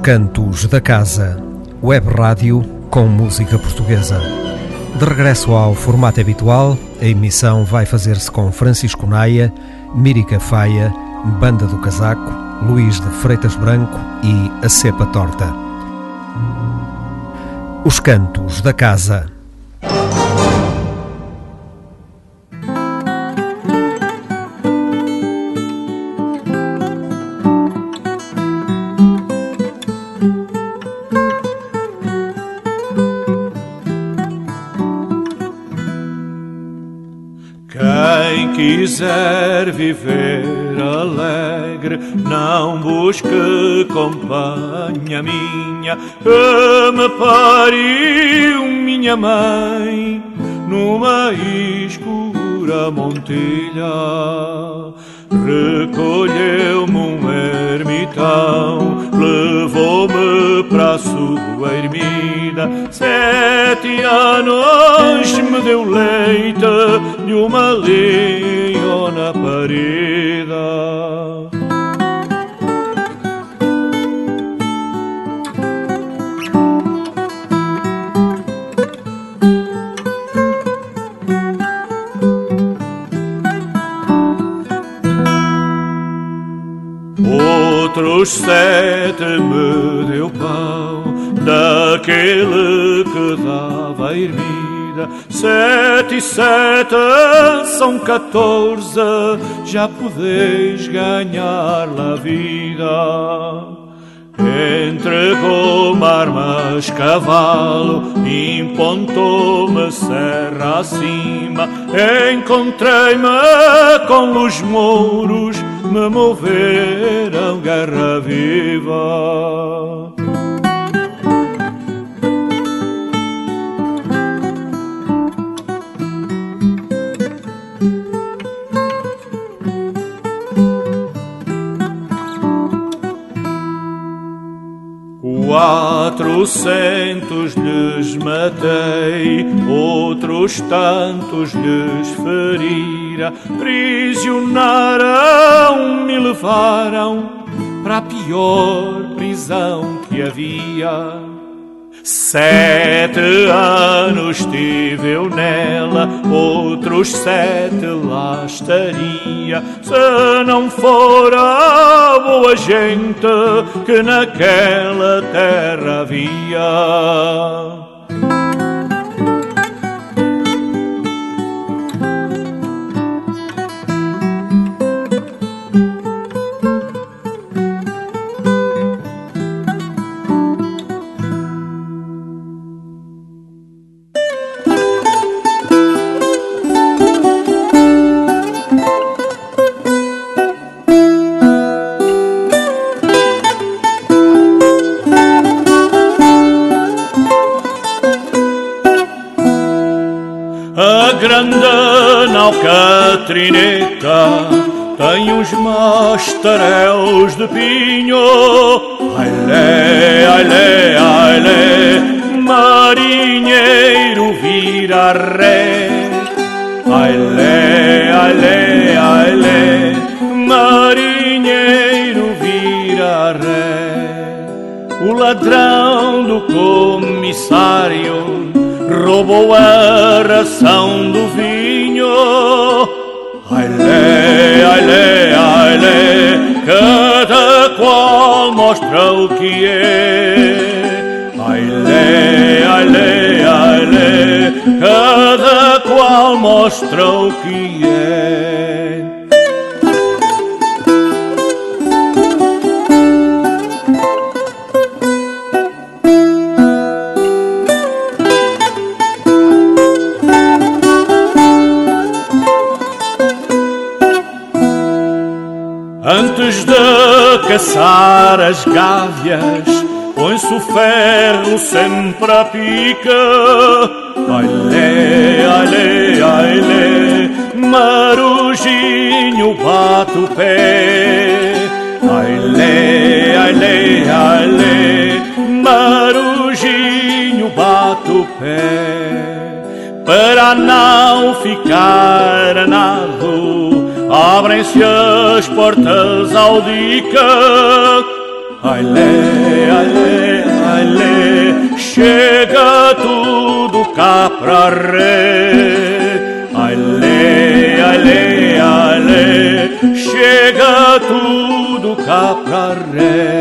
Os Cantos da Casa, web rádio com música portuguesa. De regresso ao formato habitual, a emissão vai fazer-se com Francisco Naia, Mírica Faia, Banda do Casaco, Luís de Freitas Branco e A Cepa Torta. Os Cantos da Casa. Viver alegre, não busque companhia minha, que me pariu minha mãe numa escura montilha. Recolheu-me um ermitão, levou-me para a sua ermida. Sete anos me deu leite de uma parida. outros sete me deu pão daquele que dava a Sete e sete são quatorze, já podeis ganhar a vida. Entregou-me armas, cavalo, impontou-me serra acima. Encontrei-me com os mouros, me moveram guerra viva. Quatrocentos lhes matei, outros tantos lhes ferira, prisionaram, me levaram para a pior prisão que havia. Sete anos tive eu nela, outros sete lá estaria. Se não fora boa gente que naquela terra havia. Catrineta tem uns mastaréus de pinho. Ailé, ailé, ailé, marinheiro vira ré. Ailé, ailé, ailé, marinheiro vira ré. O ladrão do comissário roubou a ração do vinho Aile, aile, aile, cada qual mostra o que é. Aile, aile, aile, cada qual mostra o que Antes de caçar as gávias, põe-se o ferro sempre a pica. Aile, aile, aile, marujinho bate o pé. Aile, aile, aile, marujinho bate o pé. Para não ficar anado abrem-se as portas ao dica. ai lê, ai lê, ai lê, chega tudo cá pra ré. Ai lê, ai lê, ai lê, chega tudo cá pra ré.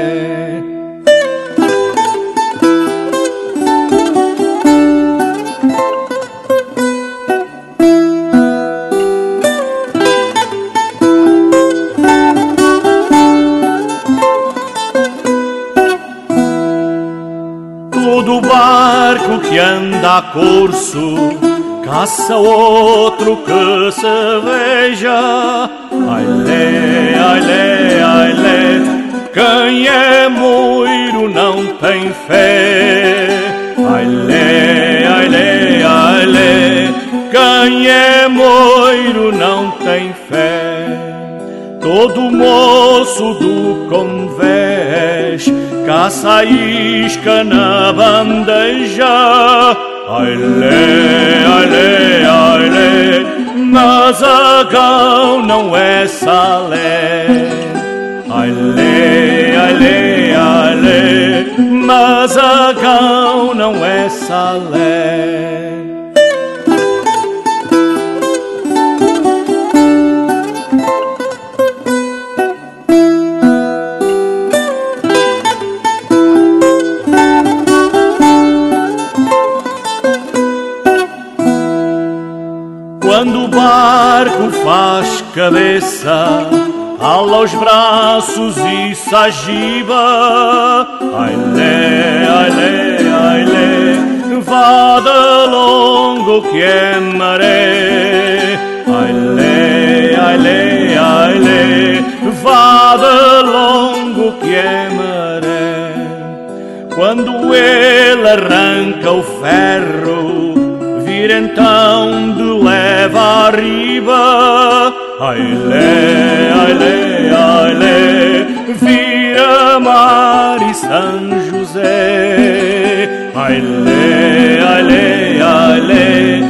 A curso caça outro que se veja. Ai lê, ai lê, ai lê, quem é moiro não tem fé. Ai lê, ai lê, ai lê, quem é moiro não tem fé. Todo moço do convés caça a isca na bandeja. Ai lê, ai lê, ai lê, Mazagão não é salé. Ai lê, ai lê, ai lê, Mazagão não é salé. Barco faz cabeça, ala os braços e sagiba. Ai lê, ai lê, ai lê, vada longo que é maré. Ai lê, ai lê, ai lê, vada longo que é maré. Quando ele arranca o ferro vir então de leva arriba. Ai lê, ai lê, ai lê, vira mar e São José. Ai lê, ai lê, ai lê,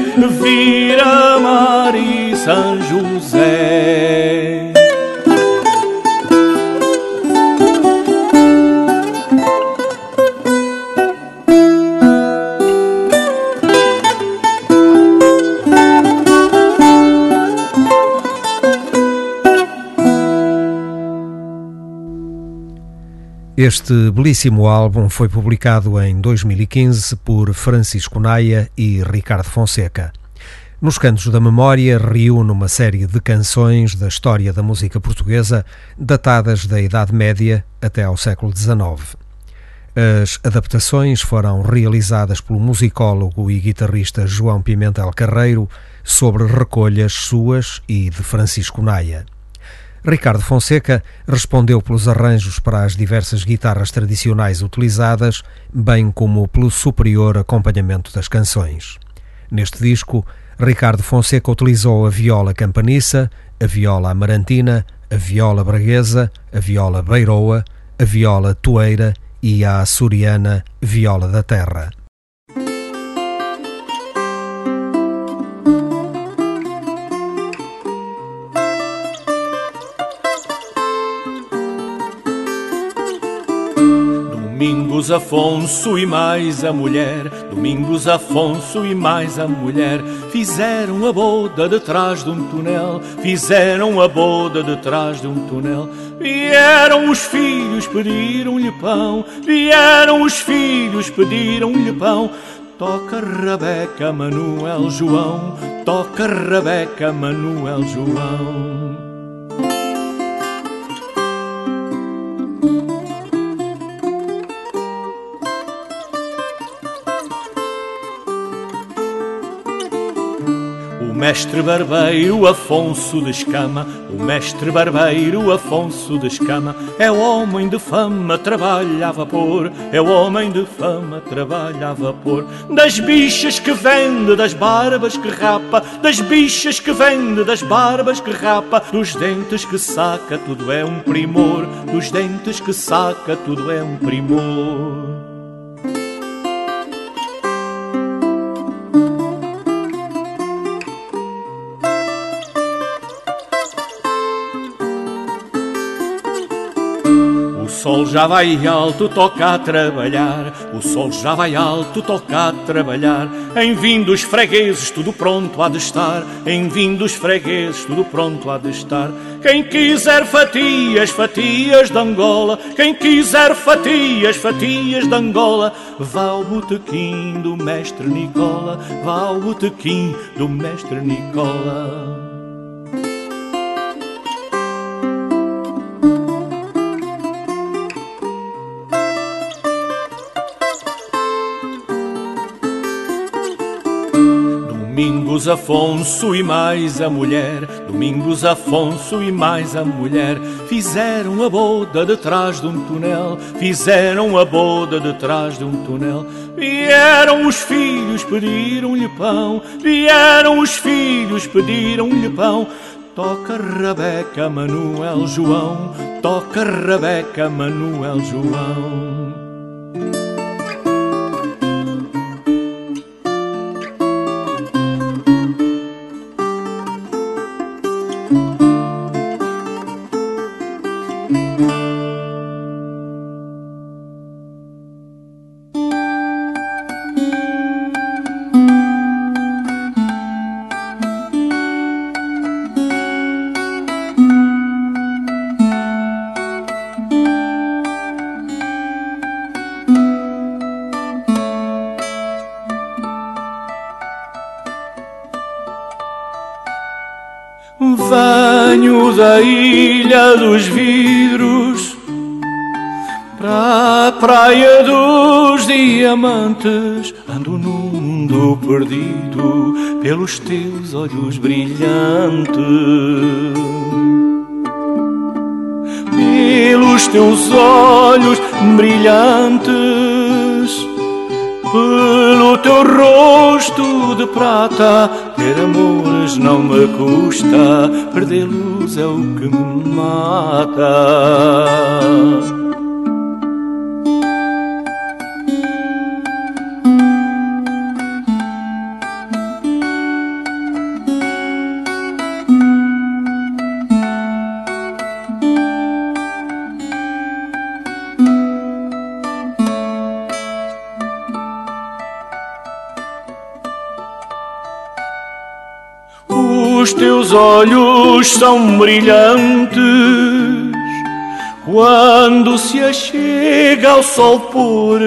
vira Este belíssimo álbum foi publicado em 2015 por Francisco Naia e Ricardo Fonseca. Nos Cantos da Memória reúne uma série de canções da história da música portuguesa datadas da Idade Média até ao século XIX. As adaptações foram realizadas pelo musicólogo e guitarrista João Pimentel Carreiro sobre recolhas suas e de Francisco Naia. Ricardo Fonseca respondeu pelos arranjos para as diversas guitarras tradicionais utilizadas, bem como pelo superior acompanhamento das canções. Neste disco, Ricardo Fonseca utilizou a viola campaniça, a viola amarantina, a viola braguesa, a viola beiroa, a viola toeira e a açoriana viola da terra. Domingos Afonso e mais a mulher, Domingos Afonso e mais a mulher, fizeram a boda detrás de um túnel, fizeram a boda detrás de um túnel. Vieram os filhos, pediram-lhe pão, vieram os filhos, pediram-lhe pão. Toca Rebeca, Manuel João, toca Rebeca, Manuel João. Mestre barbeiro Afonso de Escama, o mestre barbeiro Afonso de Escama, é homem de fama, trabalha a vapor, é homem de fama, trabalha a vapor. Das bichas que vende, das barbas que rapa, das bichas que vende, das barbas que rapa, dos dentes que saca, tudo é um primor, dos dentes que saca, tudo é um primor. Sol já vai alto, toca a trabalhar. O sol já vai alto, toca a trabalhar. Em vindos fregueses, tudo pronto há de estar. Em vindos fregueses, tudo pronto há de estar. Quem quiser fatias, fatias de Angola. Quem quiser fatias, fatias de Angola. Vá ao botequim do mestre Nicola. Vá ao botequim do mestre Nicola. Domingos Afonso e mais a mulher, Domingos Afonso e mais a mulher, fizeram a boda detrás de um túnel, fizeram a boda detrás de um túnel. Vieram os filhos, pediram-lhe pão, vieram os filhos, pediram-lhe pão. Toca Rebeca, Manuel João, toca Rebeca, Manuel João. Dos vidros para a praia dos diamantes. Ando no mundo perdido pelos teus olhos brilhantes. Pelos teus olhos brilhantes pelo teu rosto de prata. Ter amores não me custa, perdê-los é o que me mata. Olhos são brilhantes quando se achega ao sol pôr.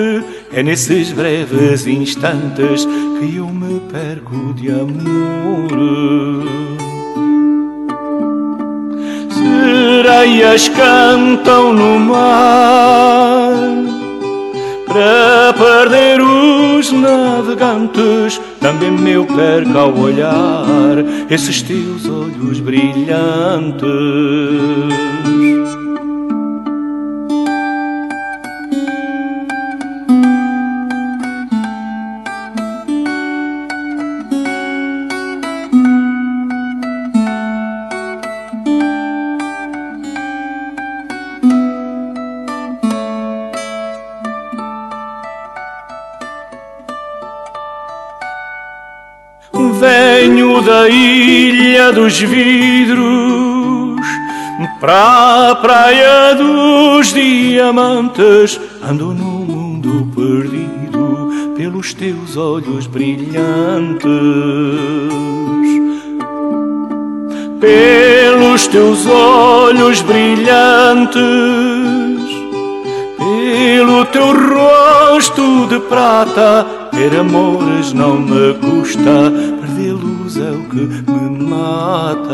É nesses breves instantes que eu me perco de amor. Sereias cantam no mar para perder os navegantes também meu perco ao olhar esses teus olhos brilhantes. Ilha dos vidros para a praia dos diamantes. Ando no mundo perdido pelos teus olhos brilhantes. Pelos teus olhos brilhantes, pelo teu rosto de prata ter amores não me custa, perdê-los é o que me mata.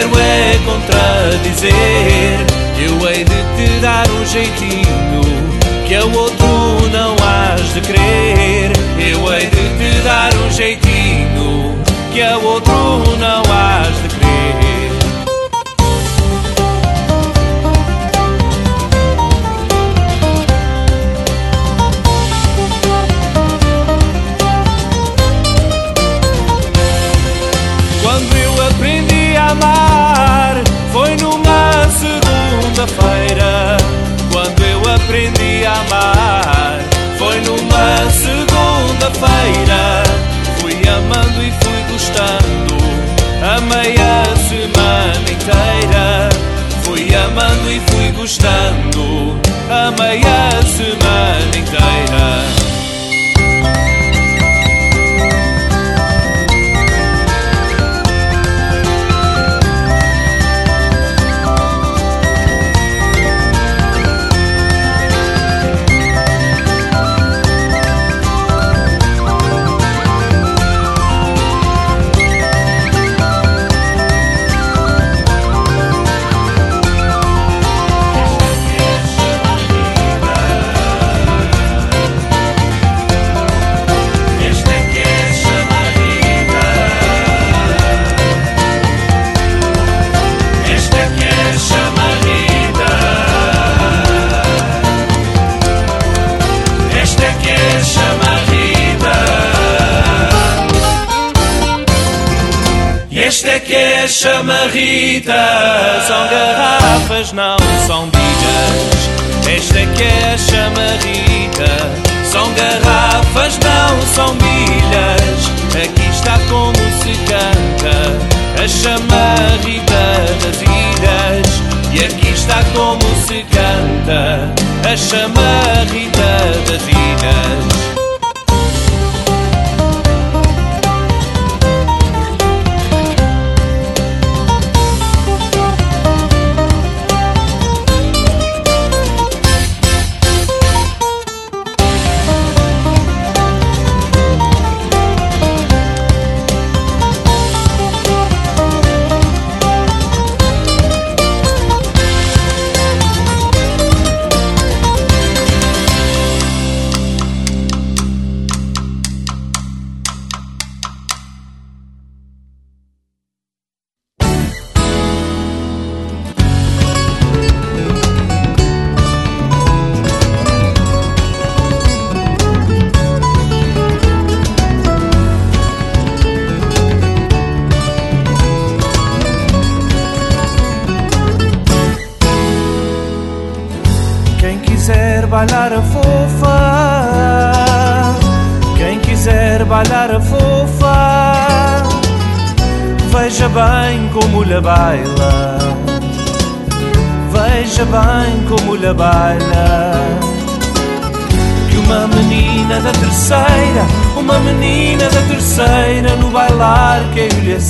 Quero é contradizer. Eu hei de te dar um jeitinho segunda-feira. Chama Rita. São garrafas, não são bilhas. Esta que é a chama Rita. São garrafas, não são bilhas. Aqui está como se canta a chama Rita das ilhas. E aqui está como se canta a chama Rita das ilhas.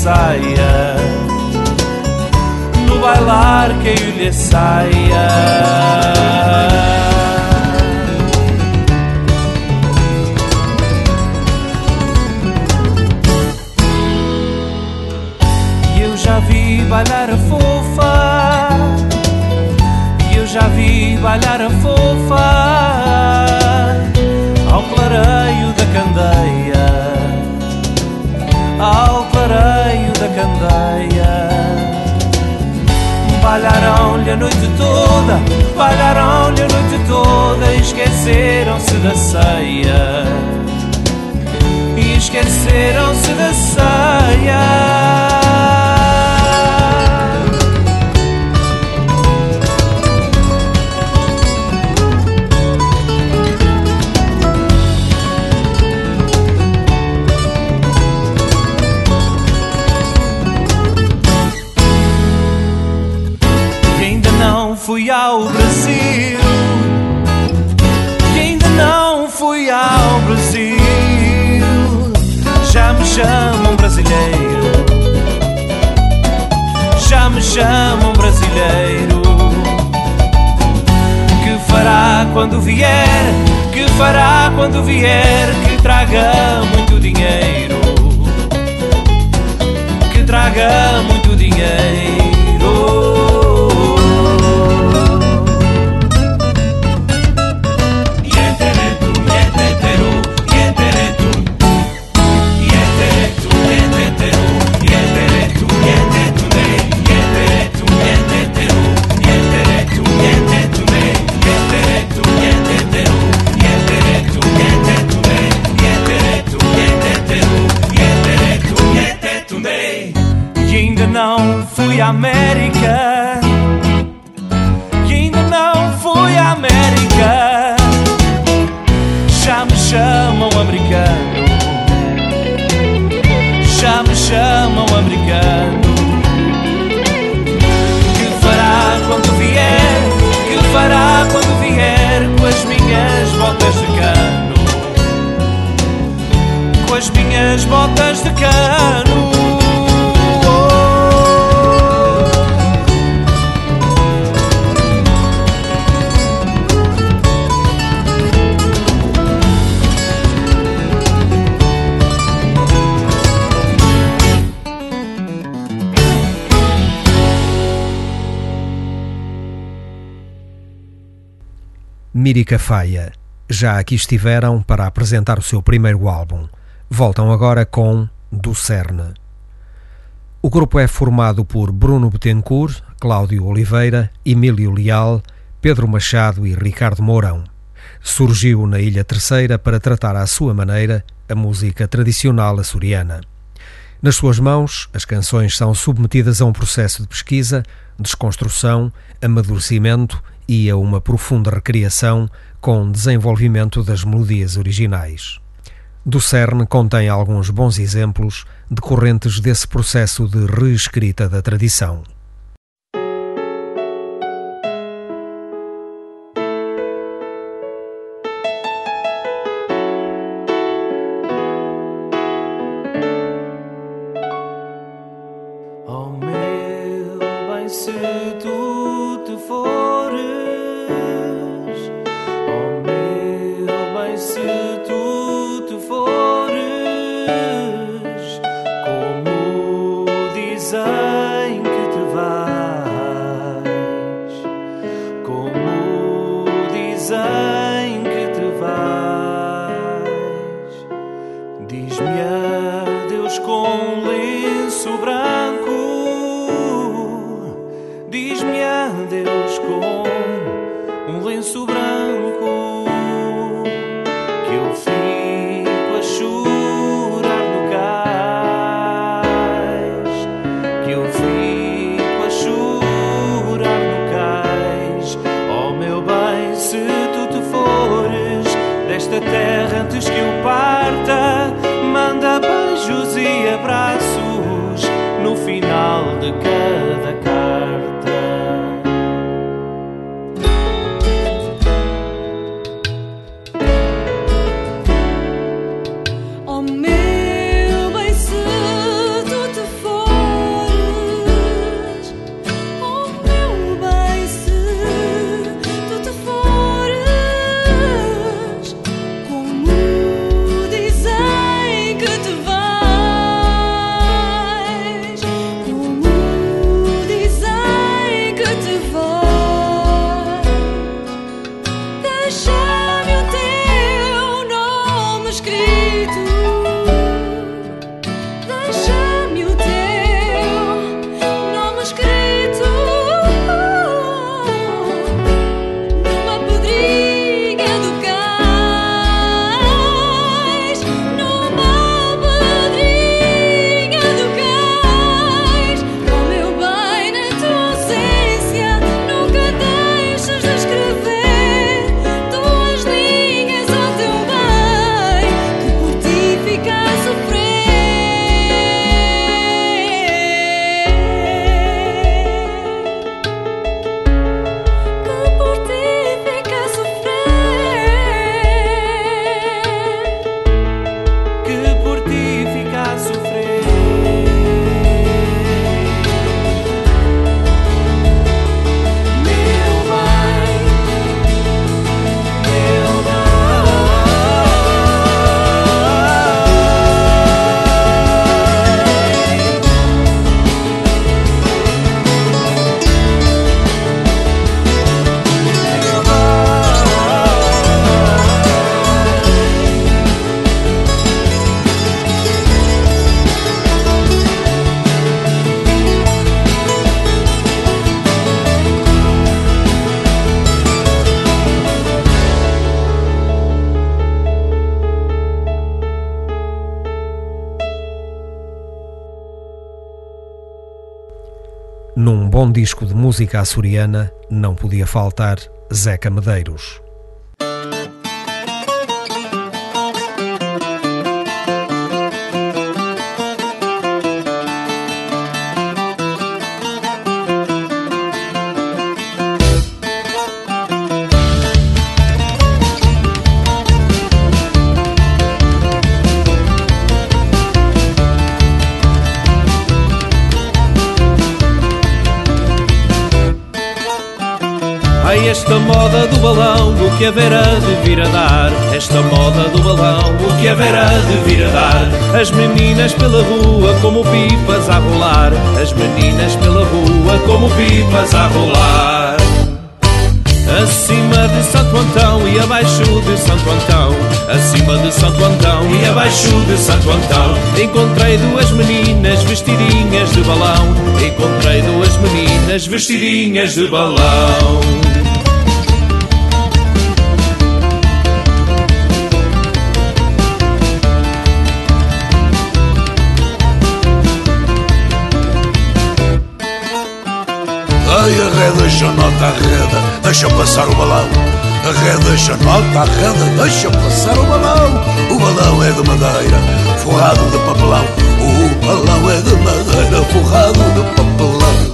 saia, no bailar que lhe saia. Mírica Faia. Já aqui estiveram para apresentar o seu primeiro álbum. Voltam agora com Do Cerne. O grupo é formado por Bruno Betancourt, Cláudio Oliveira, Emílio Leal, Pedro Machado e Ricardo Mourão. Surgiu na Ilha Terceira para tratar à sua maneira a música tradicional açoriana. Nas suas mãos, as canções são submetidas a um processo de pesquisa, desconstrução, amadurecimento e a uma profunda recriação com desenvolvimento das melodias originais. Do CERN contém alguns bons exemplos decorrentes desse processo de reescrita da tradição. Num bom disco de música açoriana não podia faltar Zeca Medeiros. Que haverá de vir a dar? Esta moda do balão, o que haverá de vir a dar? As meninas pela rua como pipas a rolar, as meninas pela rua como pipas a rolar. Acima de Santo Antão e abaixo de Santo Antão Acima de Santo Antão e abaixo de Santo Antão Encontrei duas meninas vestidinhas de balão Encontrei duas meninas vestidinhas de balão nota, arreda, deixa passar o balão. Arreda, deixa nota, arreda, deixa passar o balão. O balão é de madeira, forrado de papelão. O balão é de madeira, forrado de papelão.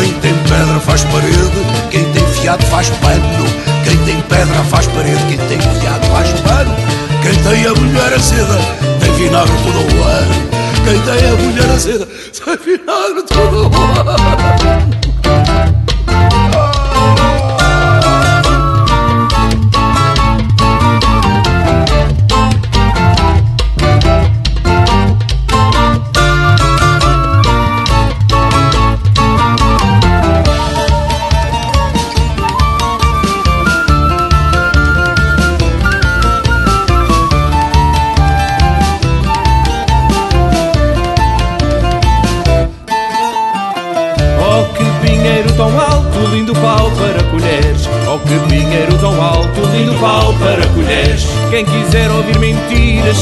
Quem tem pedra faz parede, quem tem fiado faz pano. Quem tem pedra faz parede, quem tem fiado faz pano. Quem tem a mulher acesa, tem vinagre todo o ano. Quem tem a mulher acesa, tem vinagre todo o ano.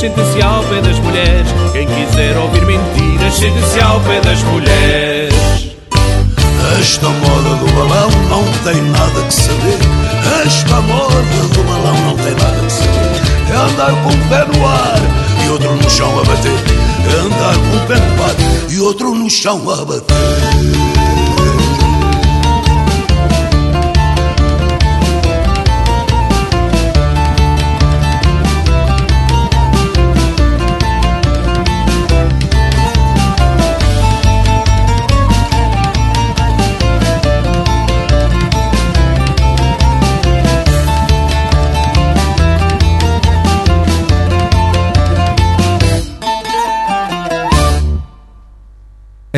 Sente-se ao pé das mulheres. Quem quiser ouvir mentiras, sente-se ao pé das mulheres. Esta moda do balão não tem nada que saber. Esta moda do balão não tem nada que saber. É andar com um pé no ar e outro no chão a bater. É andar com um pé no ar e outro no chão a bater.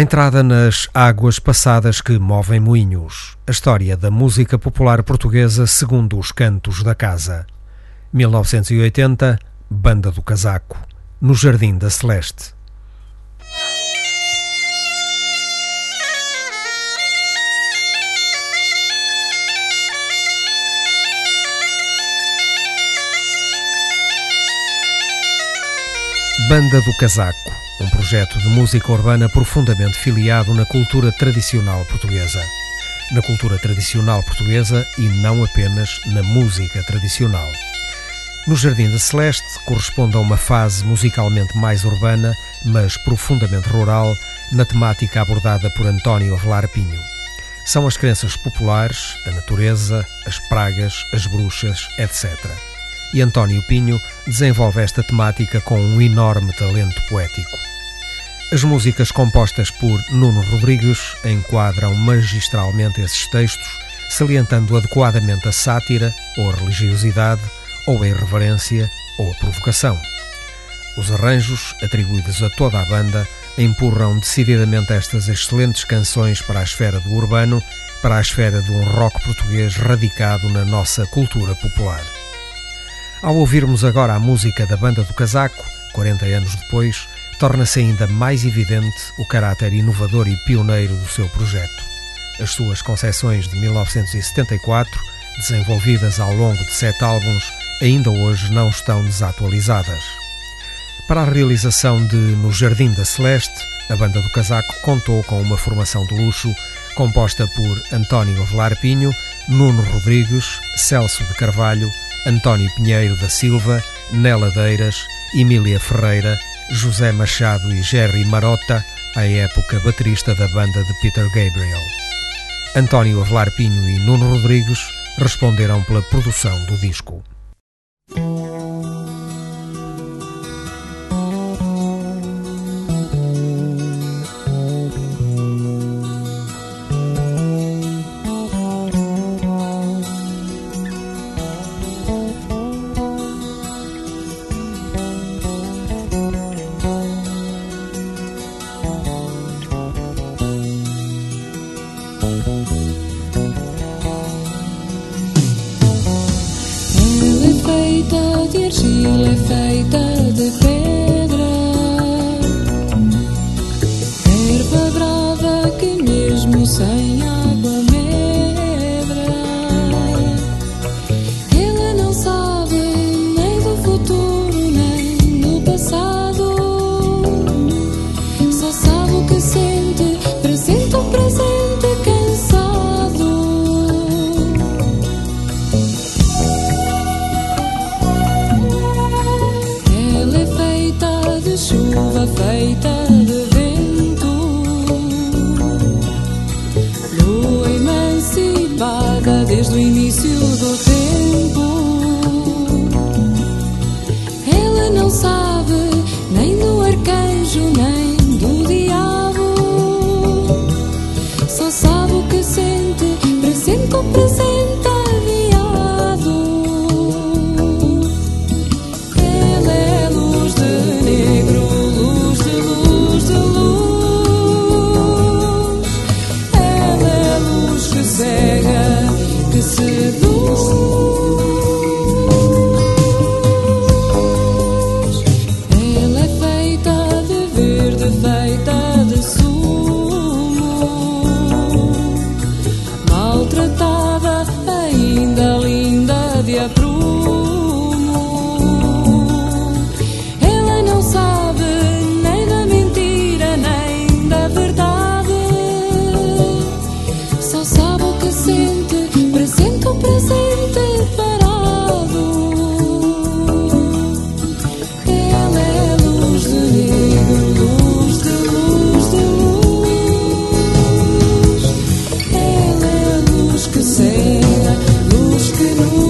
Entrada nas águas passadas que movem moinhos. A história da música popular portuguesa segundo os cantos da casa. 1980, Banda do Casaco, no Jardim da Celeste. Banda do Casaco um projeto de música urbana profundamente filiado na cultura tradicional portuguesa. Na cultura tradicional portuguesa e não apenas na música tradicional. No Jardim da Celeste corresponde a uma fase musicalmente mais urbana, mas profundamente rural, na temática abordada por António Avelar Pinho. São as crenças populares, a natureza, as pragas, as bruxas, etc. E António Pinho desenvolve esta temática com um enorme talento poético. As músicas compostas por Nuno Rodrigues enquadram magistralmente esses textos, salientando adequadamente a sátira, ou a religiosidade, ou a irreverência, ou a provocação. Os arranjos, atribuídos a toda a banda, empurram decididamente estas excelentes canções para a esfera do urbano, para a esfera de um rock português radicado na nossa cultura popular. Ao ouvirmos agora a música da Banda do Casaco, 40 anos depois, torna-se ainda mais evidente o caráter inovador e pioneiro do seu projeto. As suas concepções de 1974, desenvolvidas ao longo de sete álbuns, ainda hoje não estão desatualizadas. Para a realização de No Jardim da Celeste, A banda do casaco contou com uma formação de luxo composta por António Avelar Pinho, Nuno Rodrigues, Celso de Carvalho, António Pinheiro da Silva, Nela Deiras, Emília Ferreira, José Machado e Jerry Marota, à época baterista da banda de Peter Gabriel. António Avelar Pinho e Nuno Rodrigues responderam pela produção do disco. you.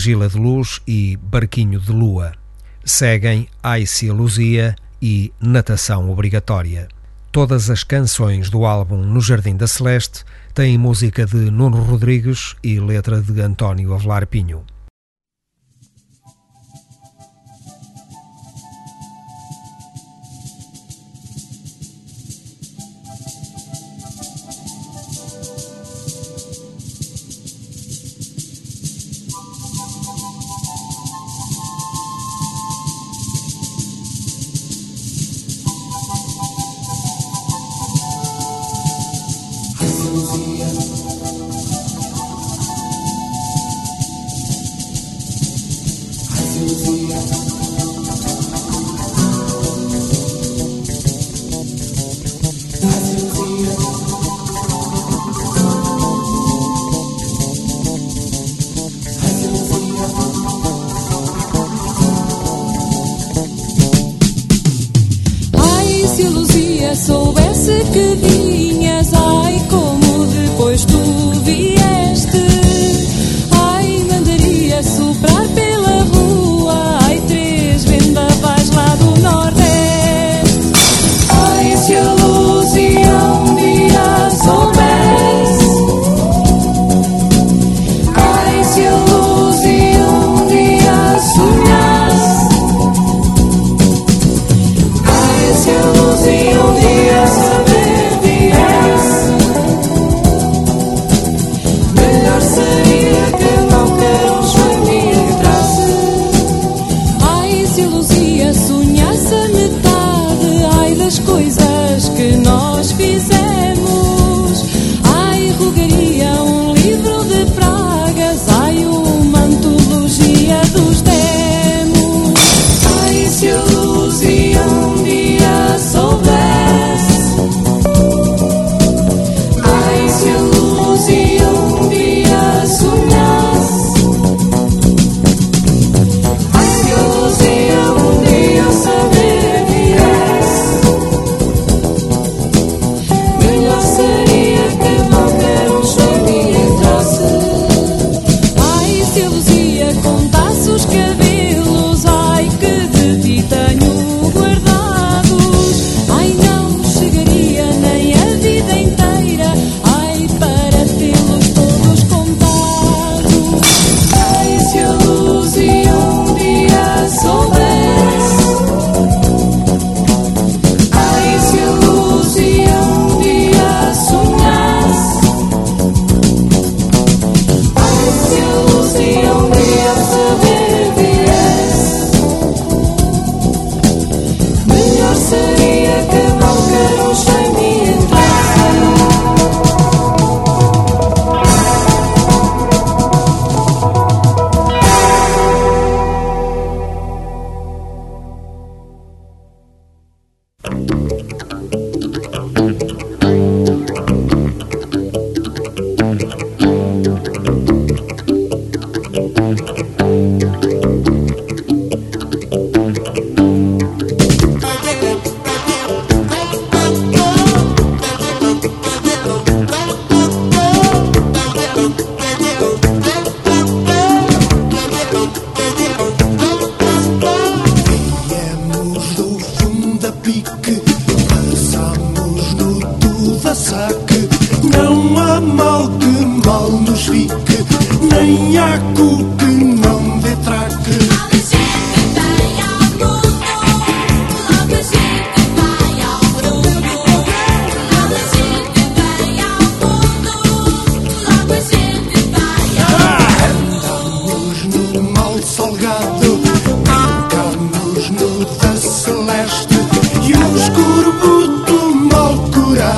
Argila de Luz e Barquinho de Lua. Seguem Aicia Luzia e Natação Obrigatória. Todas as canções do álbum No Jardim da Celeste têm música de Nuno Rodrigues e letra de António Avelar Pinho.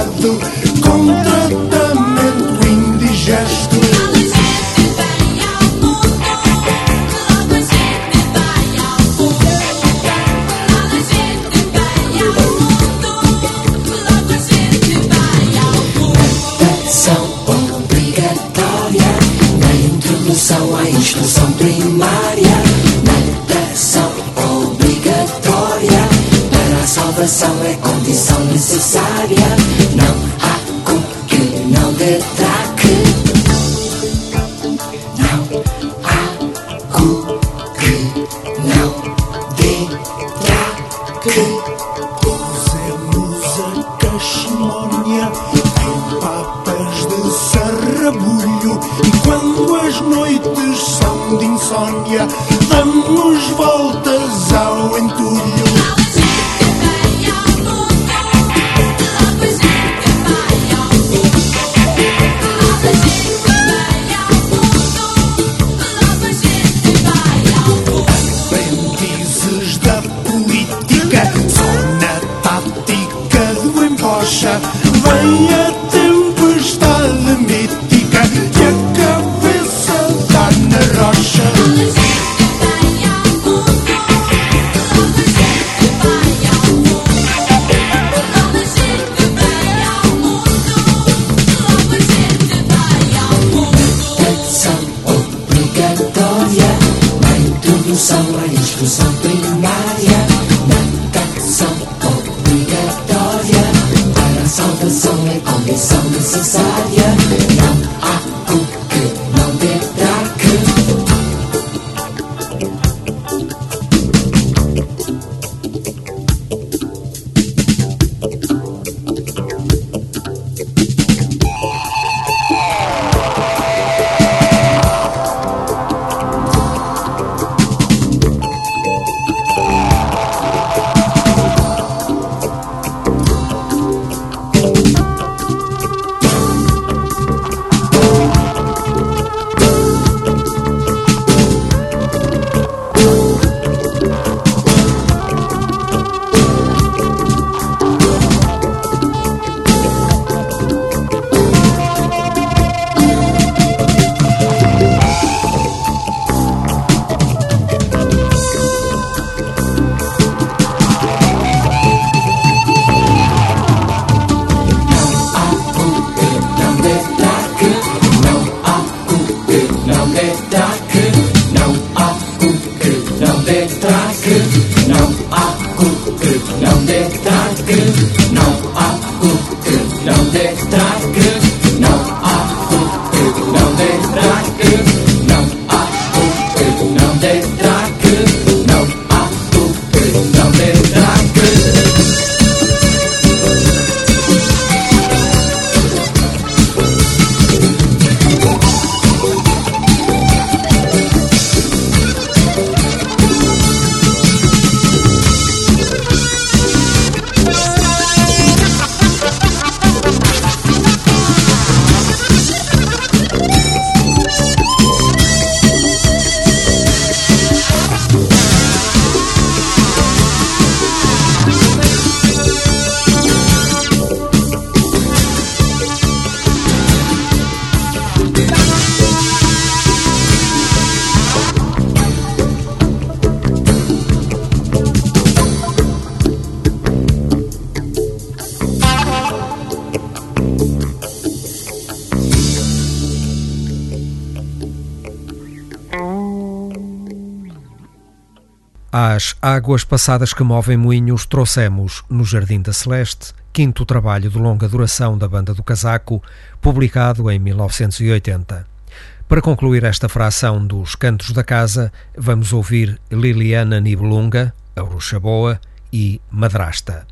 Come Conta águas passadas que movem moinhos, trouxemos No Jardim da Celeste, quinto trabalho de longa duração da Banda do Casaco, publicado em 1980. Para concluir esta fração dos Cantos da Casa, vamos ouvir Liliana Nibelunga, A Bruxa Boa e Madrasta.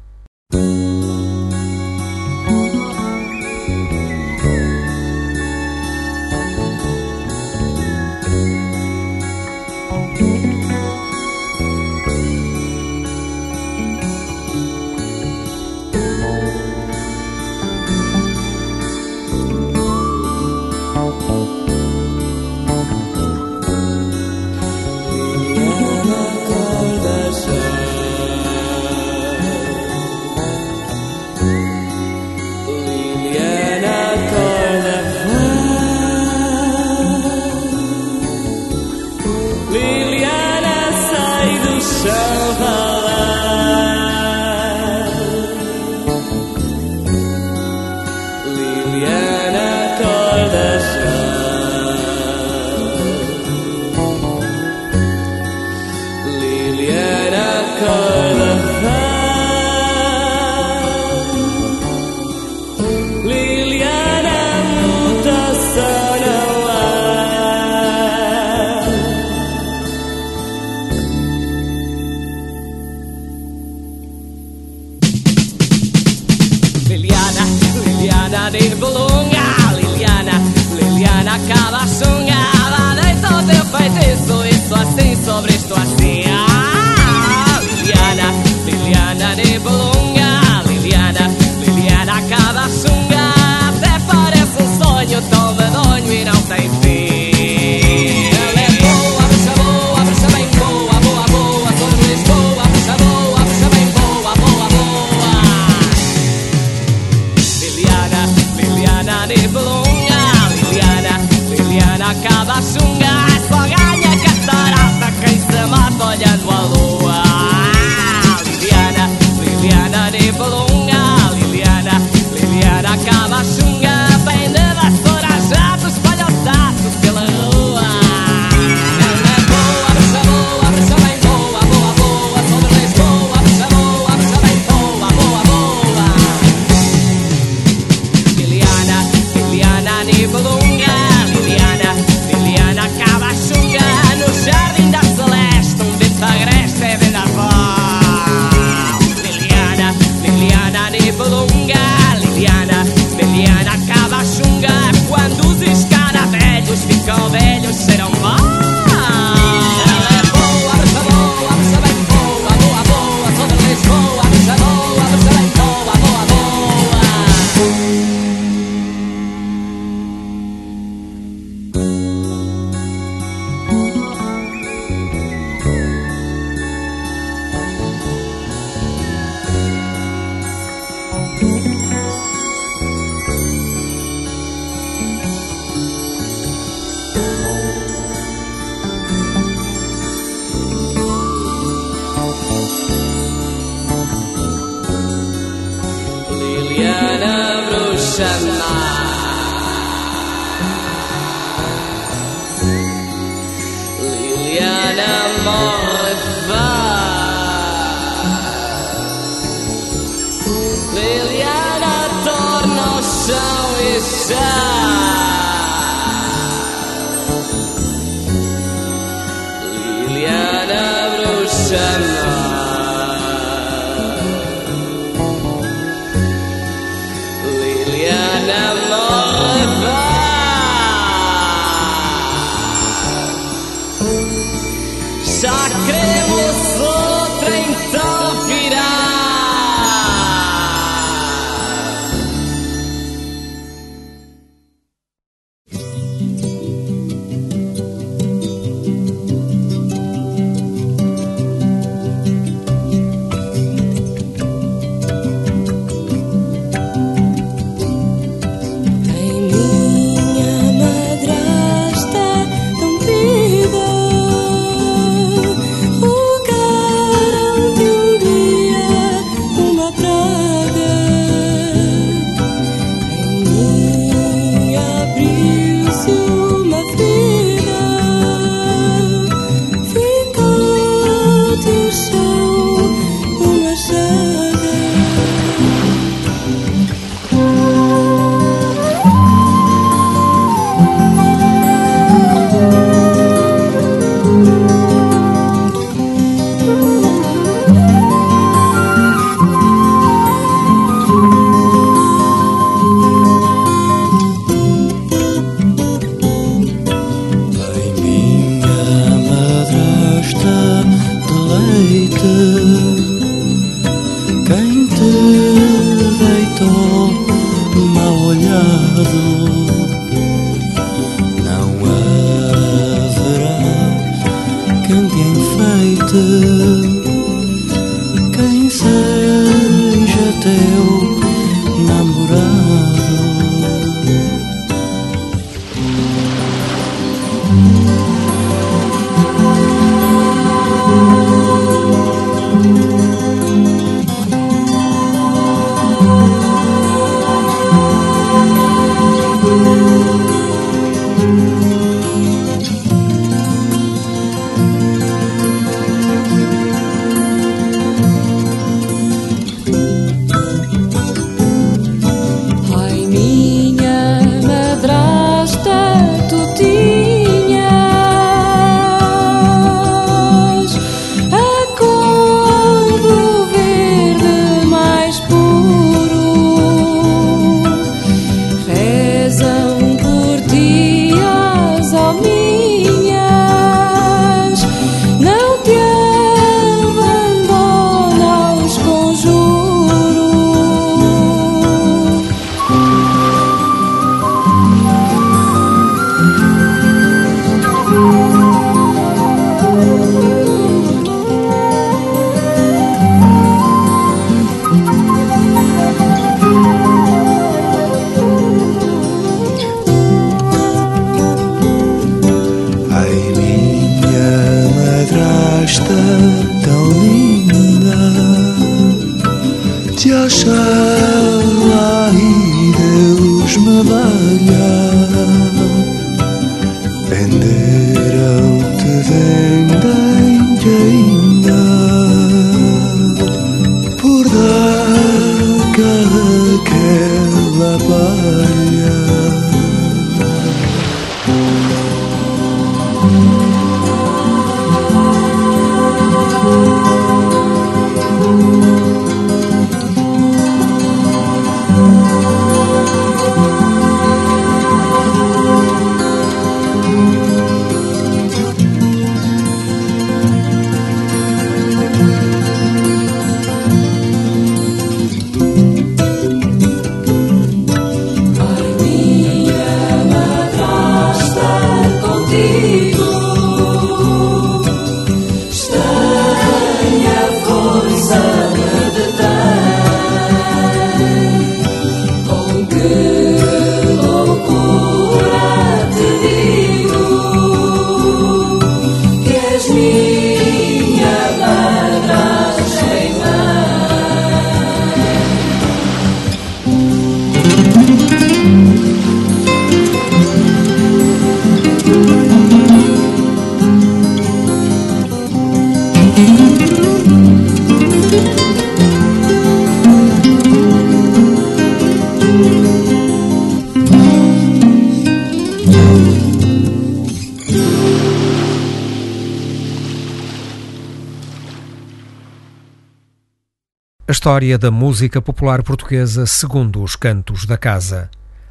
História da música popular portuguesa segundo os cantos da casa.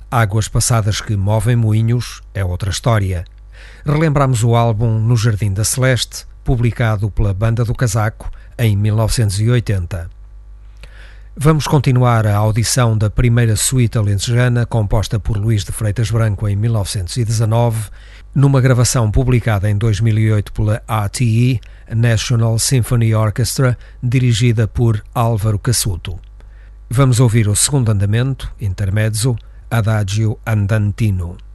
Águas passadas que movem moinhos é outra história. Relembramos o álbum No Jardim da Celeste, publicado pela Banda do Casaco em 1980. Vamos continuar a audição da primeira suíte alentejana, composta por Luís de Freitas Branco em 1919, numa gravação publicada em 2008 pela ATE, National Symphony Orchestra, dirigida por Álvaro Cassuto. Vamos ouvir o segundo andamento, intermezzo, Adagio Andantino.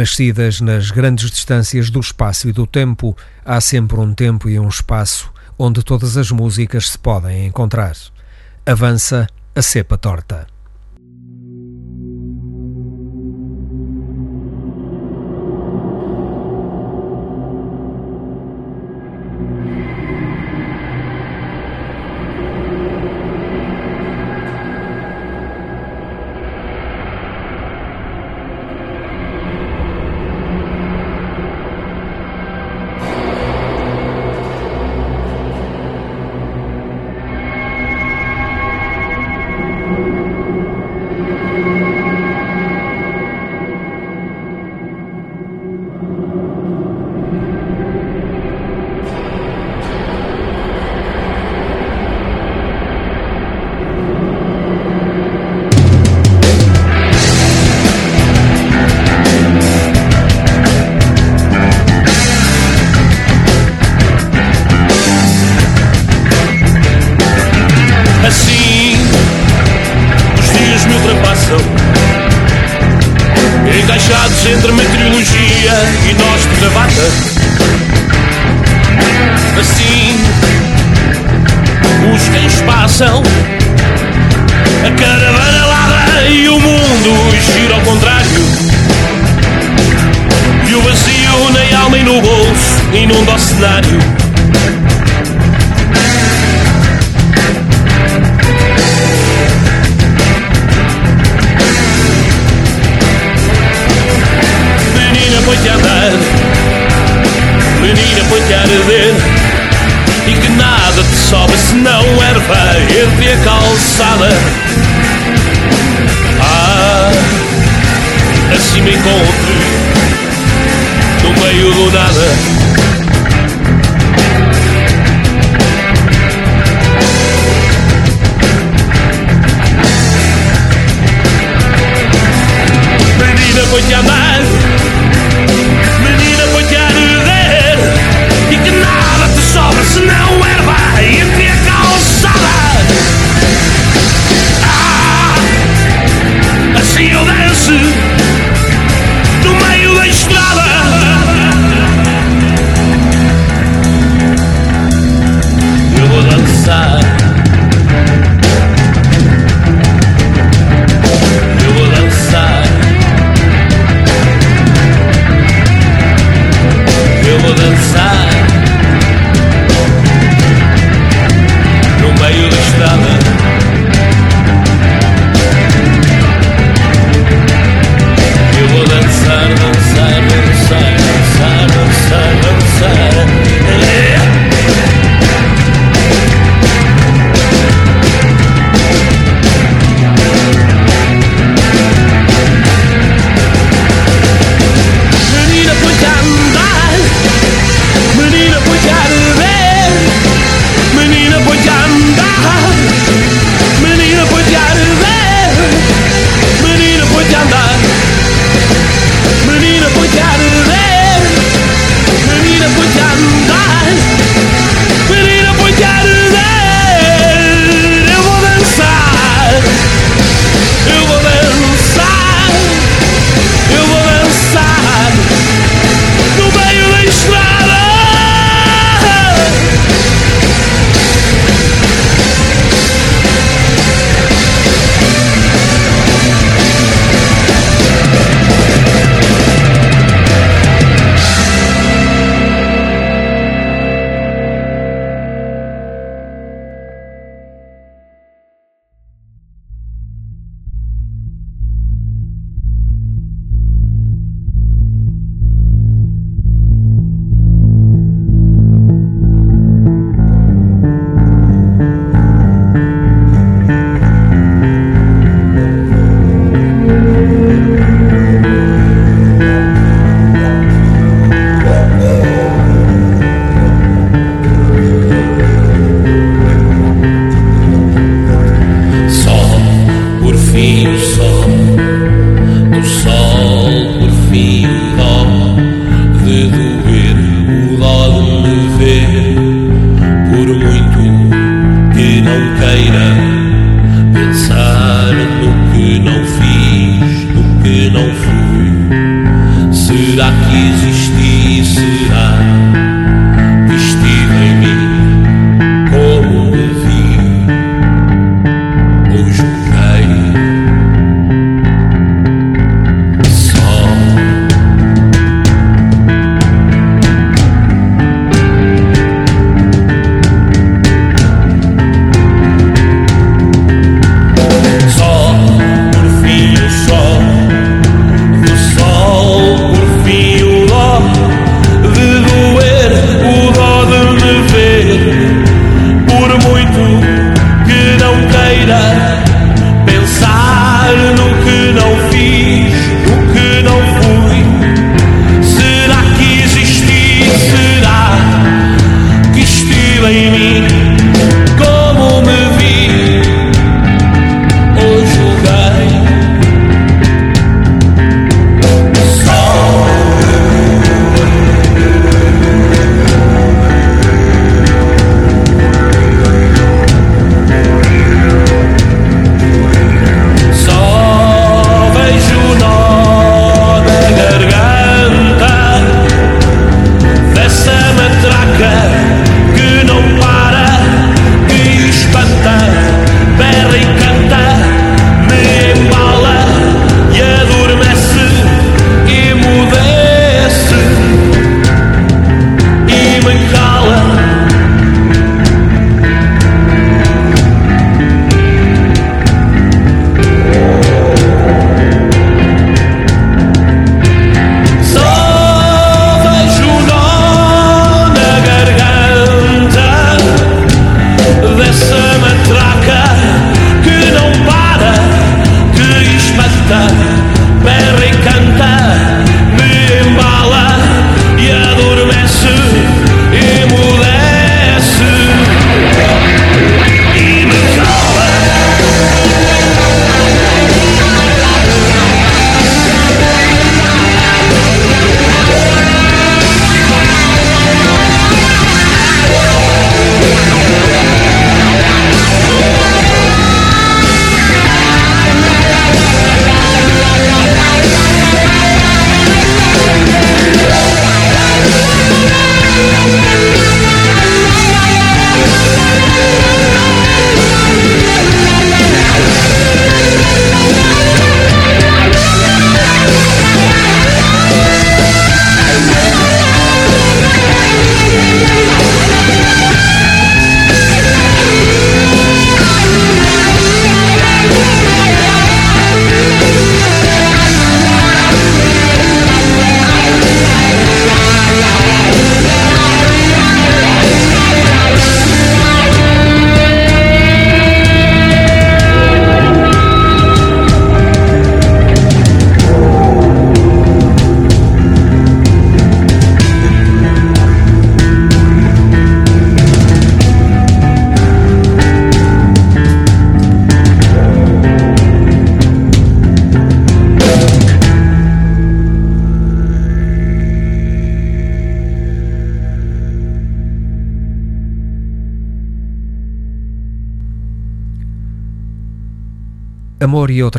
Nascidas nas grandes distâncias do espaço e do tempo, há sempre um tempo e um espaço onde todas as músicas se podem encontrar. Avança a cepa torta.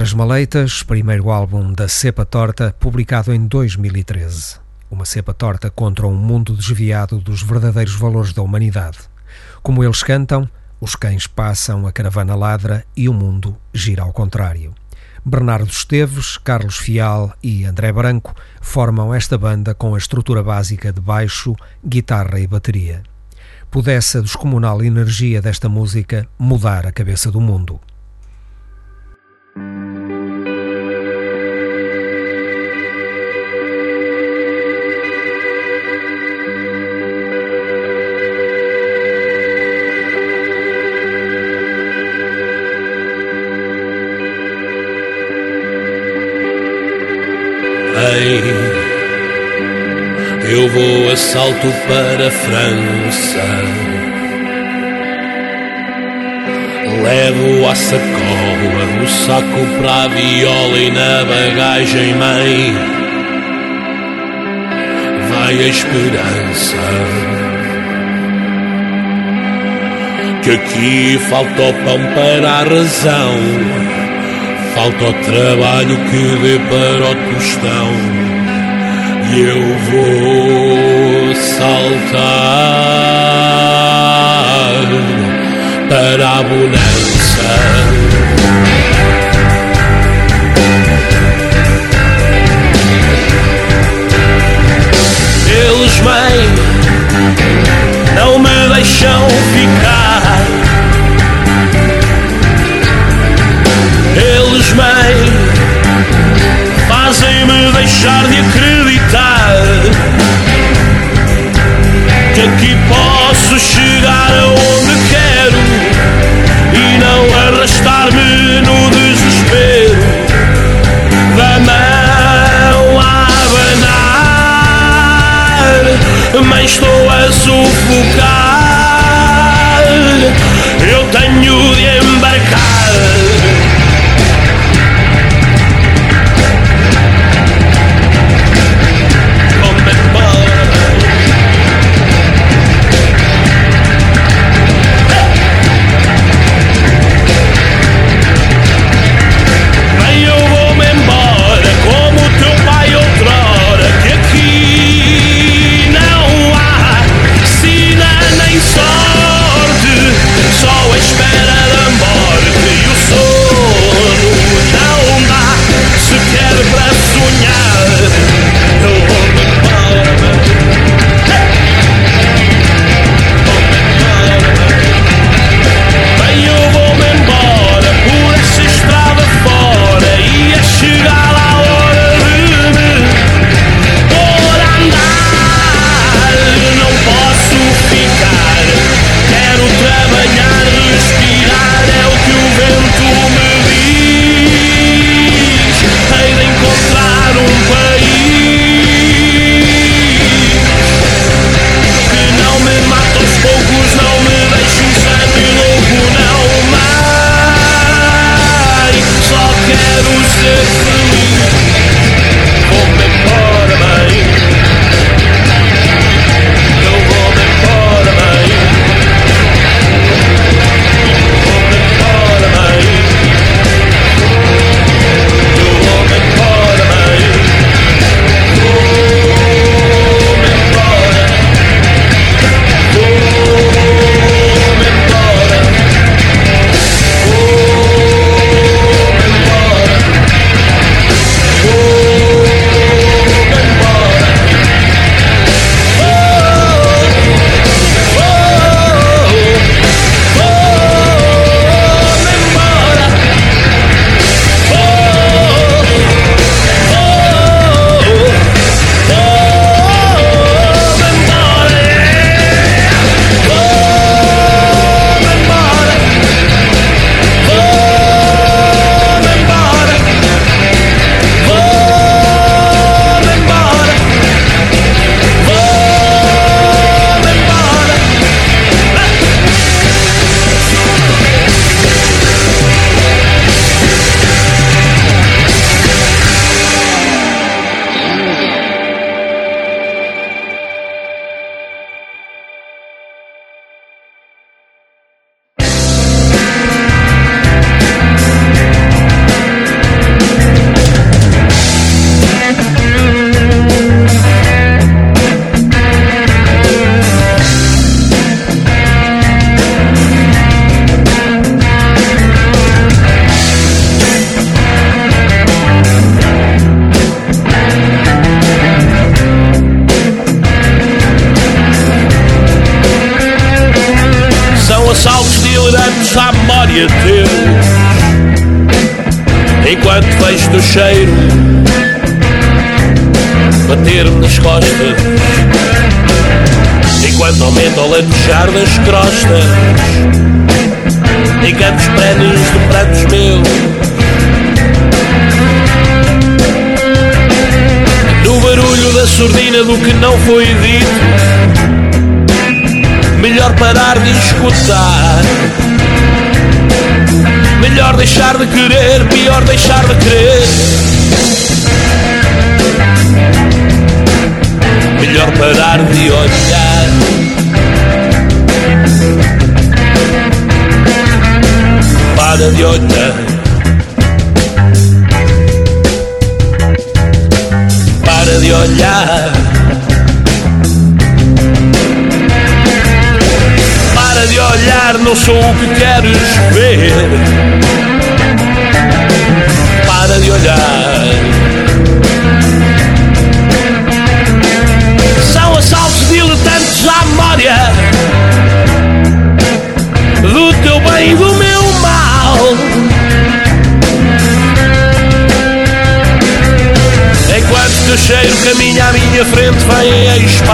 Outras Maleitas, primeiro álbum da Cepa Torta, publicado em 2013. Uma cepa torta contra um mundo desviado dos verdadeiros valores da humanidade. Como eles cantam, os cães passam, a caravana ladra e o mundo gira ao contrário. Bernardo Esteves, Carlos Fial e André Branco formam esta banda com a estrutura básica de baixo, guitarra e bateria. Pudesse a descomunal energia desta música mudar a cabeça do mundo. Eu vou a salto para a França Levo a sacola, o saco para a viola e na bagagem mãe vai a esperança. Que aqui falta o pão para a razão, falta o trabalho que dê para o tostão. E eu vou saltar me deixam ficar. Eles, mãe, fazem-me deixar de acreditar que aqui posso chegar aonde quero não arrastar-me no desespero da mão a abanar, mas estou a sufocar. Eu tenho de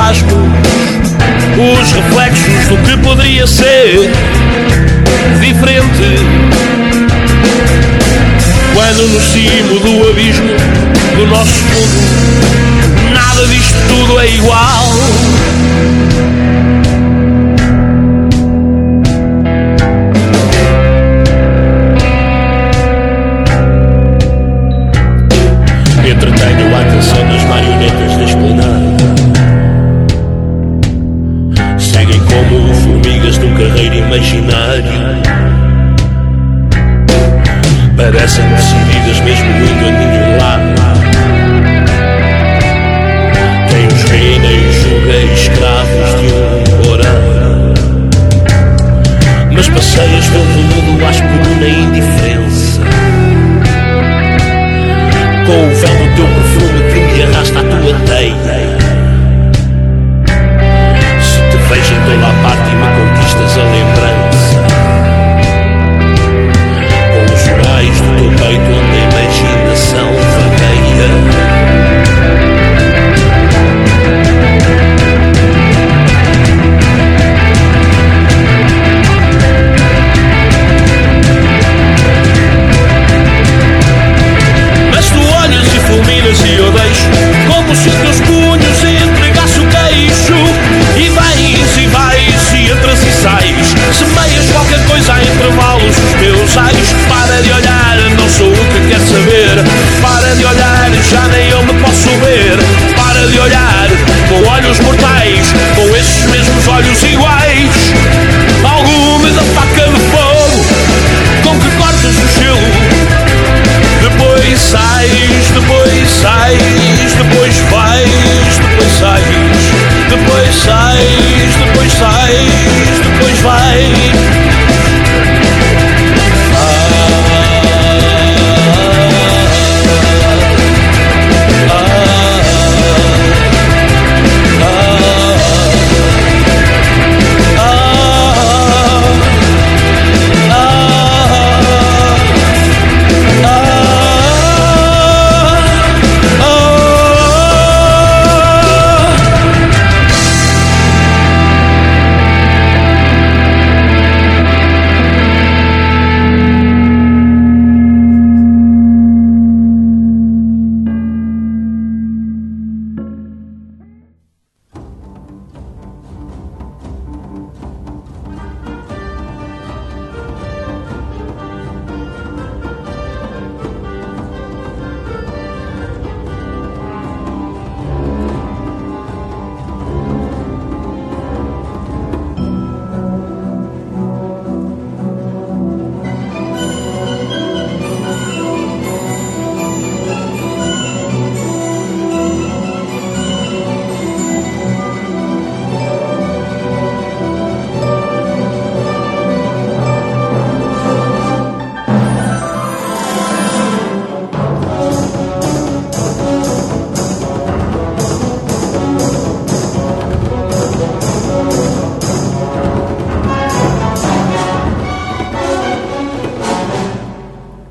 os reflexos do que poderia ser diferente. Quando no cimo do abismo do nosso mundo, nada disto tudo é igual.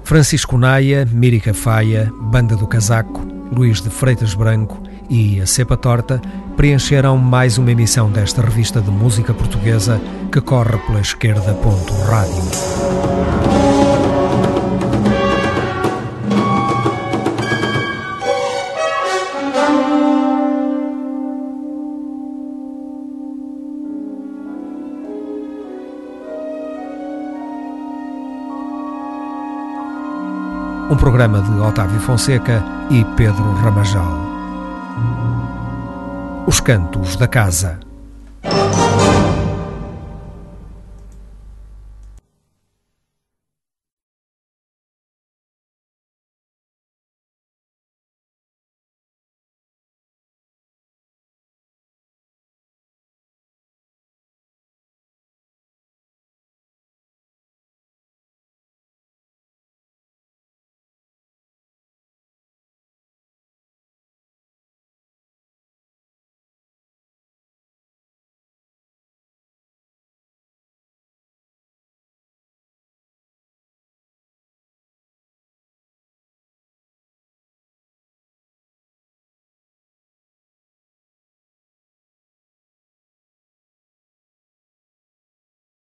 Francisco Naia, Mírica Faia, Banda do Casaco, Luís de Freitas Branco e a Cepa Torta preencheram mais uma emissão desta revista de música portuguesa que corre pela esquerda. Rádio. Um programa de Otávio Fonseca e Pedro Ramajal. Os Cantos da Casa.